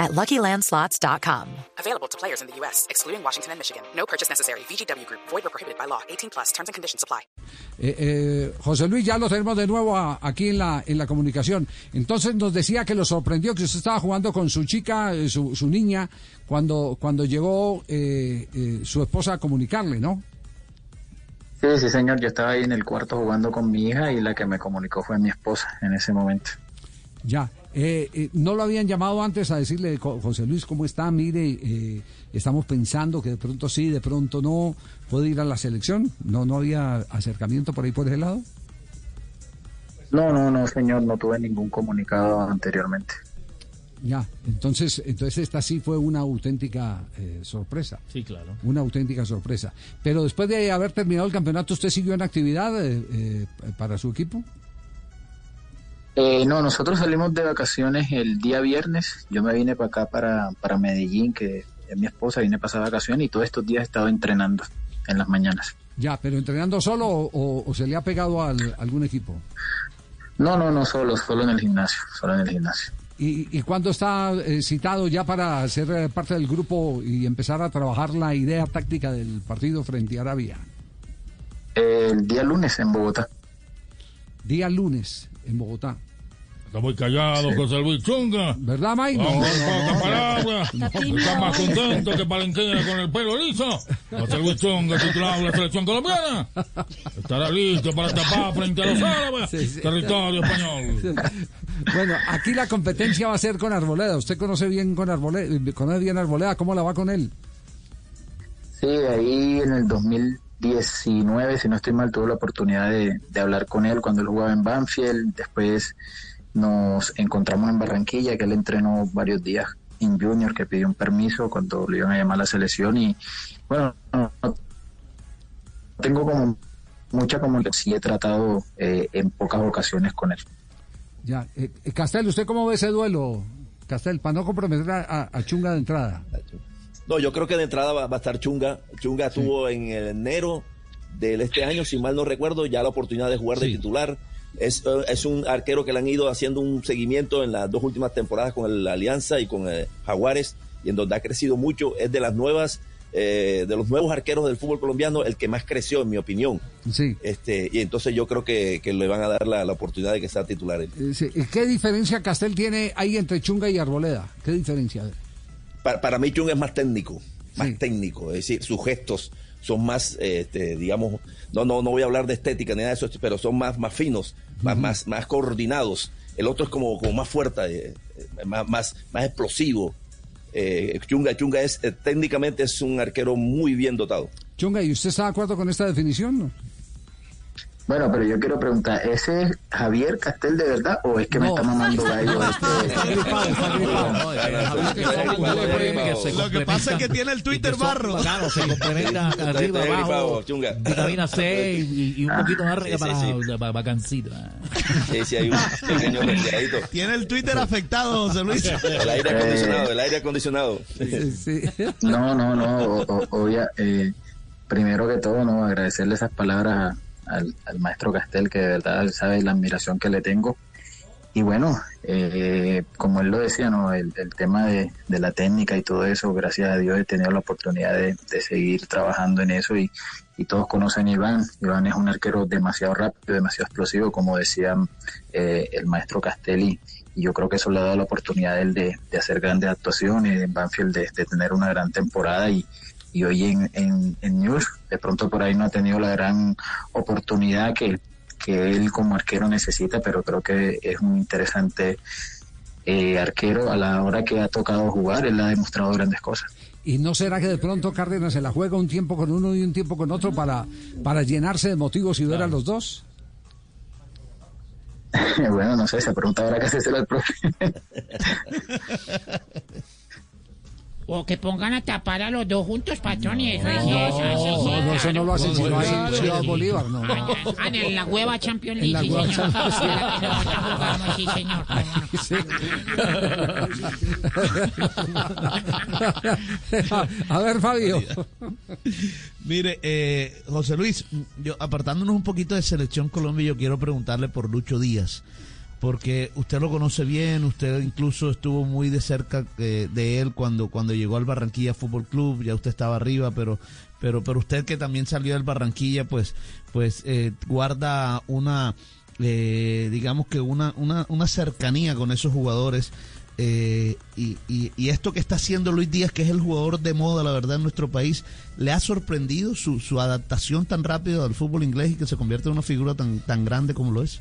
at LuckyLandSlots.com. Available to players in the U.S., excluding Washington and Michigan. No purchase necessary. VGW Group. Void or prohibited by law. 18 plus. Terms and conditions apply. Eh, eh, José Luis, ya lo tenemos de nuevo a- aquí en la, en la comunicación. Entonces nos decía que lo sorprendió que usted estaba jugando con su chica, eh, su, su niña, cuando, cuando llegó eh, eh, su esposa a comunicarle, ¿no? Sí, sí, señor. Yo estaba ahí en el cuarto jugando con mi hija y la que me comunicó fue mi esposa en ese momento. Ya. Eh, eh, ¿No lo habían llamado antes a decirle, "Jo- José Luis, ¿cómo está? Mire, eh, estamos pensando que de pronto sí, de pronto no, puede ir a la selección. ¿No, no había acercamiento por ahí por ese lado? No, no, no, señor. No tuve ningún comunicado anteriormente. Ya. Entonces, entonces esta sí fue una auténtica eh, sorpresa. Sí, claro. Una auténtica sorpresa. Pero después de haber terminado el campeonato, ¿usted siguió en actividad eh, eh, para su equipo? Eh, no, nosotros salimos de vacaciones el día viernes. Yo me vine para acá, para, para Medellín, que es mi esposa, vine a pasar vacaciones y todos estos días he estado entrenando en las mañanas. Ya, pero entrenando solo o, se le ha pegado al, a algún equipo. No, no, no, solo, solo en el gimnasio, solo en el gimnasio. ¿Y, y cuándo está eh, citado ya para ser eh, parte del grupo y empezar a trabajar la idea táctica del partido frente a Arabia? El día lunes en Bogotá. Día lunes en Bogotá. Está muy callado, José Luis Chunga. ¿Verdad, Mike? Vamos, pocas palabras. Está más contento que Palenquera con el pelo liso. José Luis Chunga, titular de la selección colombiana. Estará listo para tapar frente a los árabes. Sí, sí. Territorio español. Bueno, aquí la competencia va a ser con Arboleda. Usted conoce bien con Arboleda, conoce bien Arboleda. ¿Cómo la va con él? Sí, ahí en el 2019, si no estoy mal, tuve la oportunidad de, de hablar con él cuando él jugaba en Banfield. Después nos encontramos en Barranquilla, que él entrenó varios días en Junior, que pidió un permiso cuando le iban a llamar a la selección. Y bueno, no- no tengo como mucha comunicación. Sí he tratado eh, en pocas ocasiones con él. Ya, eh, eh, Castel, ¿usted cómo ve ese duelo? Castel, para no comprometer a- a Chunga de entrada. No, yo creo que de entrada va, va a estar Chunga. Chunga estuvo en el enero del este año, si mal no recuerdo, ya la oportunidad de jugar de titular. Es, eh, es un arquero que le han ido haciendo un seguimiento en las dos últimas temporadas con el Alianza y con eh, Jaguares, y en donde ha crecido mucho. Es de las nuevas, eh, de los nuevos arqueros del fútbol colombiano, el que más creció, en mi opinión. Sí. Este, y entonces yo creo que, que le van a dar la, la oportunidad de que sea titular. Eh, sí. ¿Y ¿Qué diferencia Castel tiene ahí entre Chunga y Arboleda? ¿Qué diferencia? Para, para mí Chung es más técnico, más Sí. técnico, es decir, sus gestos son más, este, digamos, no, no, no voy a hablar de estética ni nada de eso, pero son más, más finos, más, más, más coordinados. El otro es como, como más fuerte, eh, eh, más, más, más explosivo. Eh, Chunga, Chunga es, eh, técnicamente es un arquero muy bien dotado. Chunga, ¿y usted está de acuerdo con esta definición? No? Bueno, pero yo quiero preguntar, ¿ese es Javier Castel de verdad o es que me está mamando gallo? Está gripado, está gripado. Lo que pasa es que tiene el Twitter barro. Claro, se complementa arriba, abajo, vitamina C y, y un poquito más arriba sí, para, sí. para vacancito. Sí, sí, hay un pequeño resfriadito. Tiene el Twitter afectado, José Luis. El aire acondicionado, el aire acondicionado. Sí, sí. No, no, no, o- o- obvia, eh, primero que todo, no, agradecerle esas palabras a- al, al maestro Castel, que de verdad sabe la admiración que le tengo. Y bueno, eh, como él lo decía, no, el, el tema de, de la técnica y todo eso, gracias a Dios he tenido la oportunidad de, de seguir trabajando en eso y, y todos conocen a Iván. Iván es un arquero demasiado rápido, demasiado explosivo, como decía eh, el maestro Castelli. Y yo creo que eso le ha dado la oportunidad a él de, de hacer grandes actuaciones en Banfield, de, de tener una gran temporada y, y hoy en, en, en News, de pronto por ahí no ha tenido la gran oportunidad que, que él como arquero necesita, pero creo que es un interesante eh, arquero a la hora que ha tocado jugar, él ha demostrado grandes cosas. ¿Y no será que de pronto Cárdenas se la juega un tiempo con uno y un tiempo con otro para, para llenarse de motivos y ver a los dos? bueno, no sé, esa pregunta habrá que hacerse al profe. O que pongan a tapar a los dos juntos, patrón, y eso es No, eso, no, no, eso no lo hacen sino ahí en Ciudad Bolívar, no. Ah, en la hueva Champions En League, la sí, señor. Sí, señor. A ver, Fabio. Mire, eh, José Luis, yo apartándonos un poquito de Selección Colombia, yo quiero preguntarle por Lucho Díaz, porque usted lo conoce bien, usted incluso estuvo muy de cerca eh, de él cuando, cuando llegó al Barranquilla Fútbol Club, ya usted estaba arriba, pero, pero, pero usted que también salió del Barranquilla, pues, pues eh, guarda una, eh, digamos que una, una, una cercanía con esos jugadores. Eh, y, y- y esto que está haciendo Luis Díaz, que es el jugador de moda, la verdad, en nuestro país, ¿le ha sorprendido su, su adaptación tan rápida al fútbol inglés y que se convierte en una figura tan, tan grande como lo es?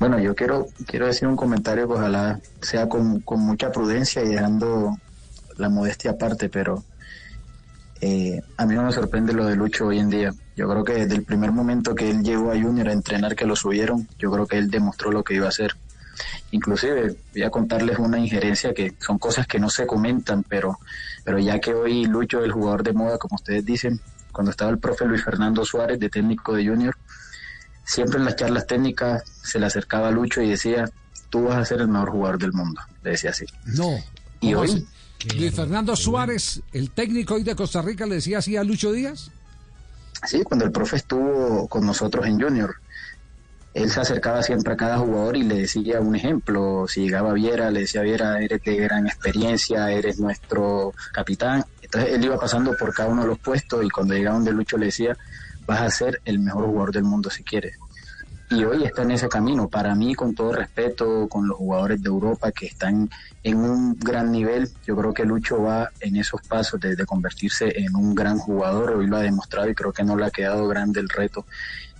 Bueno, yo quiero, quiero decir un comentario que ojalá sea con, con mucha prudencia y dejando la modestia aparte, pero eh, a mí no me sorprende lo de Lucho hoy en día. Yo creo que desde el primer momento que él llegó a Junior a entrenar, que lo subieron, yo creo que él demostró lo que iba a hacer. Inclusive voy a contarles una injerencia que son cosas que no se comentan, pero, pero ya que hoy Lucho es el jugador de moda, como ustedes dicen, cuando estaba el profe Luis Fernando Suárez de técnico de Junior, siempre en las charlas técnicas se le acercaba a Lucho y decía, tú vas a ser el mejor jugador del mundo, le decía así. No. Y ¿Cómo hoy, así? Luis Fernando Suárez, el técnico hoy de Costa Rica, le decía así a Lucho Díaz. sí, cuando el profe estuvo con nosotros en Junior, él se acercaba siempre a cada jugador y le decía un ejemplo. Si llegaba Viera, le decía Viera, eres de gran experiencia, eres nuestro capitán. Entonces él iba pasando por cada uno de los puestos y cuando llegaba donde Lucho le decía, vas a ser el mejor jugador del mundo si quieres. Y hoy está en ese camino. Para mí, con todo respeto, con los jugadores de Europa que están en un gran nivel, yo creo que Lucho va en esos pasos de, convertirse en un gran jugador. Hoy lo ha demostrado y creo que no le ha quedado grande el reto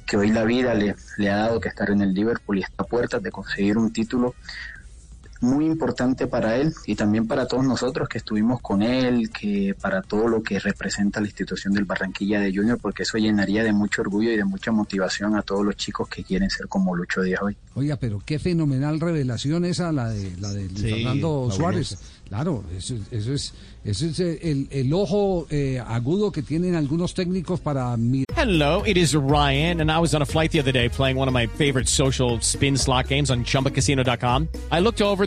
que hoy la vida le, le ha dado que estar en el Liverpool y está a puertas de conseguir un título muy importante para él y también para todos nosotros que estuvimos con él, que para todo lo que representa la institución del Barranquilla de Junior, porque eso llenaría de mucho orgullo y de mucha motivación a todos los chicos que quieren ser como Lucho Díaz hoy. Oiga, pero qué fenomenal revelación esa, la de, la de Sí, Fernando. Suárez. Claro, eso, eso es, eso es eh, el, el ojo eh, agudo que tienen algunos técnicos para mirar. Hello, it is Ryan, and I was on a flight the other day playing one of my favorite social spin slot games on chumbacasino.com. I looked over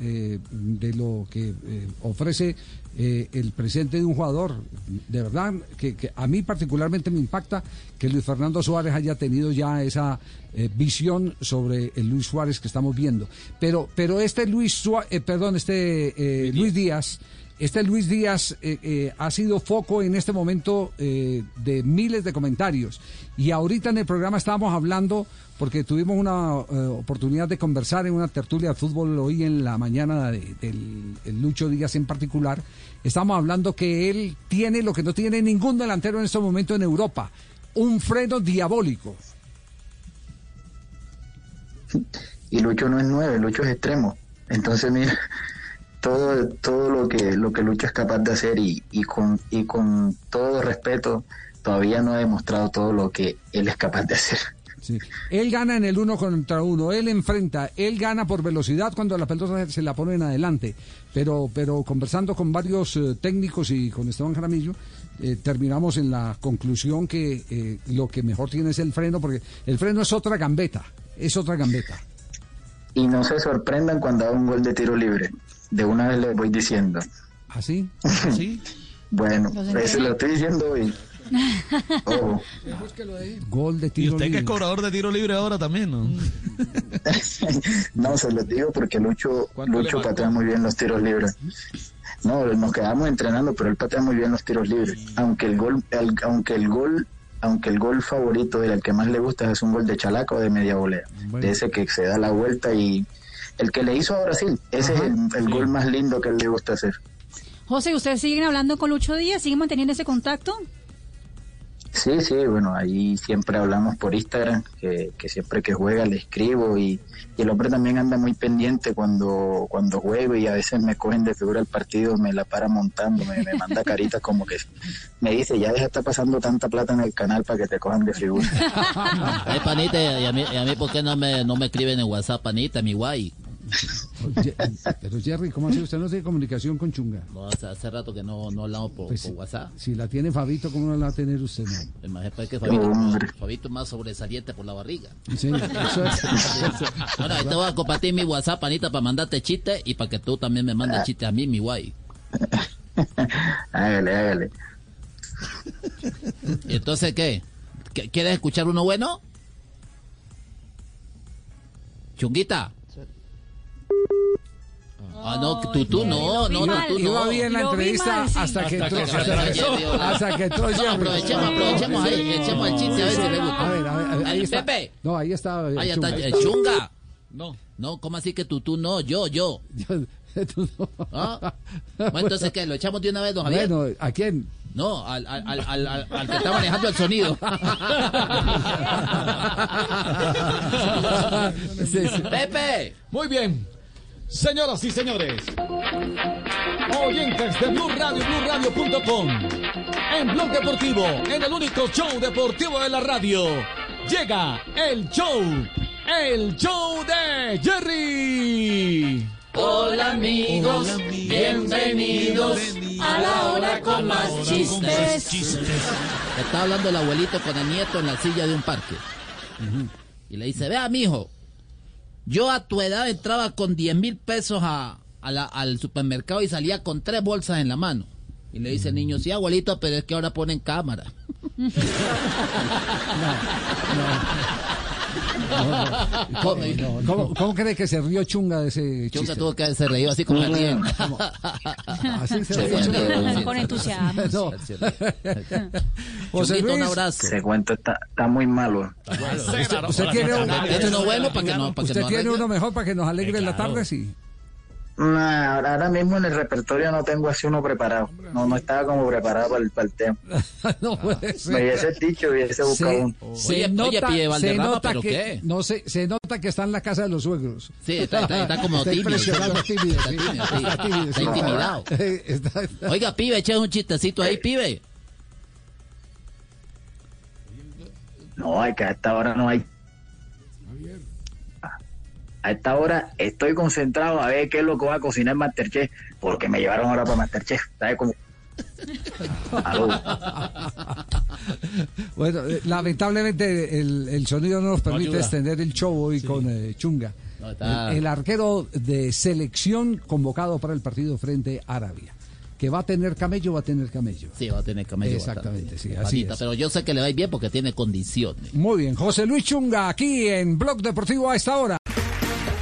eh, de lo que eh, ofrece eh, el presente de un jugador. De verdad, que, que a mí particularmente me impacta que Luis Fernando Suárez haya tenido ya esa eh, visión sobre el Luis Suárez que estamos viendo. Pero, pero este Luis Suárez, perdón, este eh, Luis Díaz. Este Luis Díaz eh, eh, ha sido foco en este momento eh, de miles de comentarios. Y ahorita en el programa estábamos hablando, porque tuvimos una oportunidad de conversar en una tertulia de fútbol hoy en la mañana de- del el Lucho Díaz en particular. Estamos hablando que él tiene lo que no tiene ningún delantero en este momento en Europa: un freno diabólico. y Lucho no es nueve, Lucho es extremo. Entonces, mira, todo, todo lo que lo que Lucho es capaz de hacer y, y con y con todo respeto, todavía no ha demostrado todo lo que él es capaz de hacer. Sí. Él gana en el uno contra uno, él enfrenta, él gana por velocidad cuando la pelota se la pone en adelante. Pero, pero conversando con varios eh, técnicos y con Esteban Jaramillo, eh, terminamos en la conclusión que eh, lo que mejor tiene es el freno, porque el freno es otra gambeta, es otra gambeta. Y no se sorprendan cuando haga un gol de tiro libre. De una vez les voy diciendo. ¿Así? ¿Sí? Bueno, ¿Los eso enteré? lo estoy diciendo hoy. Ojo. Gol de Y tiro usted que libre. es cobrador de tiro libre ahora también, ¿no? no, se los digo porque Lucho, ¿Cuánto le Lucho patea muy bien los tiros libres. No, nos quedamos entrenando, pero él patea muy bien los tiros libres. Aunque el gol, el- aunque el gol, aunque el gol favorito del el que más le gusta es un gol de chalaca o de media volea, Bueno. de ese que se da la vuelta y el que le hizo a Brasil, ese Ajá, es el, el gol más lindo que él le gusta hacer. José, ¿ustedes siguen hablando con Lucho Díaz? ¿Siguen manteniendo ese contacto? Sí, sí, bueno, ahí siempre hablamos por Instagram, que, que siempre que juega le escribo y, el hombre también anda muy pendiente cuando, cuando juego y a veces me cogen de figura el partido, me la para montando, me, manda caritas como que me dice, ya deja de estar pasando tanta plata en el canal para que te cojan de figura. Ay, panita, y a mí, a mí ¿por qué no me, no me escriben en WhatsApp, panita, mi guay? Pero Jerry, ¿cómo así? ¿Usted no tiene comunicación con Chunga? No, hace, hace rato que no, no hablamos por, Pues por WhatsApp. Si la tiene Fabito, ¿cómo no la va a tener usted? No? Imagínate pues, que Fabito, Fabito es más sobresaliente por la barriga. Sí, eso es. Bueno, ahí te voy a compartir mi WhatsApp, panita, para mandarte chistes y para que tú también me mandes chistes a mí, mi guay. hágale, hágale. ¿Y entonces qué? ¿Qué- ¿Quieres escuchar uno bueno? Chunguita. Ah, no, tú, tú no, no, no, tú no. Iba bien la entrevista hasta que entró. Hasta que Jerry. aprovechemos, aprovechemos ahí, echemos el chiste a ver si le gusta. A ver, a ver, a ver, ahí está. Pepe. No, ahí está. eh, Ahí está, Chunga. eh, chunga. No. No, ¿cómo así que tú, tú no? Yo, yo. Tú no. ¿Ah? Bueno, entonces, ¿qué? ¿Lo echamos de una vez, don Javier? Bueno, ¿a quién? No, al, al, al, al, al- al que está manejando el sonido. Pepe. Muy bien. Señoras y señores, oyentes de Blue Radio, BlueRadio.com, en Blog Deportivo, en el único show deportivo de la radio, llega el show, el show de Jerry. Hola amigos, bienvenidos a la hora con más chistes. Está hablando el abuelito con el nieto en la silla de un parque. Y le dice, vea, mijo, yo a tu edad entraba con 10 mil pesos a, a la- al supermercado y salía con tres bolsas en la mano. Y le dice el niño, sí, abuelito, pero es que ahora ponen cámara. ¿Cómo, cómo, cómo cree que se rió Chunga de ese chiste? Chunga tuvo que haberse reído así como alguien. Así se rió. Con entusiasmo. No. José Chunguito, un Luis, abrazo. Ese cuento está, está muy malo. usted, usted tiene, un- ¿Tiene uno bueno para que no, para que usted no tiene uno mejor para que nos alegre la tarde, sí. Nah, ahora ahora mismo en el repertorio no tengo así uno preparado. No, no estaba como preparado para el, para el tema. no puede ser. Me hubiese dicho, hubiese buscado Se, uno. se Oye, nota, oye, Pie se nota ¿pero que qué? no se, se nota que está en la casa de los suegros. Sí, está, está- está como Está tímido. Está tímido, sí. Está tímido, Está intimidado. Está- está- Oiga, pibe, echa un chistecito ahí, pibe. No, es que a esta hora no hay. A esta hora estoy concentrado a ver qué es lo que va a cocinar Masterchef, porque me llevaron ahora para Masterchef. ¿Sabes cómo? Bueno, eh, lamentablemente el, el sonido no nos permite extender el show hoy con eh, Chunga. No, está- El, el arquero de selección convocado para el partido frente a Arabia. Que va a tener camello, va a tener camello. Sí, va a tener camello. Exactamente, sí, así Patita, es. Pero yo sé que le va a ir bien porque tiene condiciones. Muy bien, José Luis Chunga aquí en Blog Deportivo a esta hora.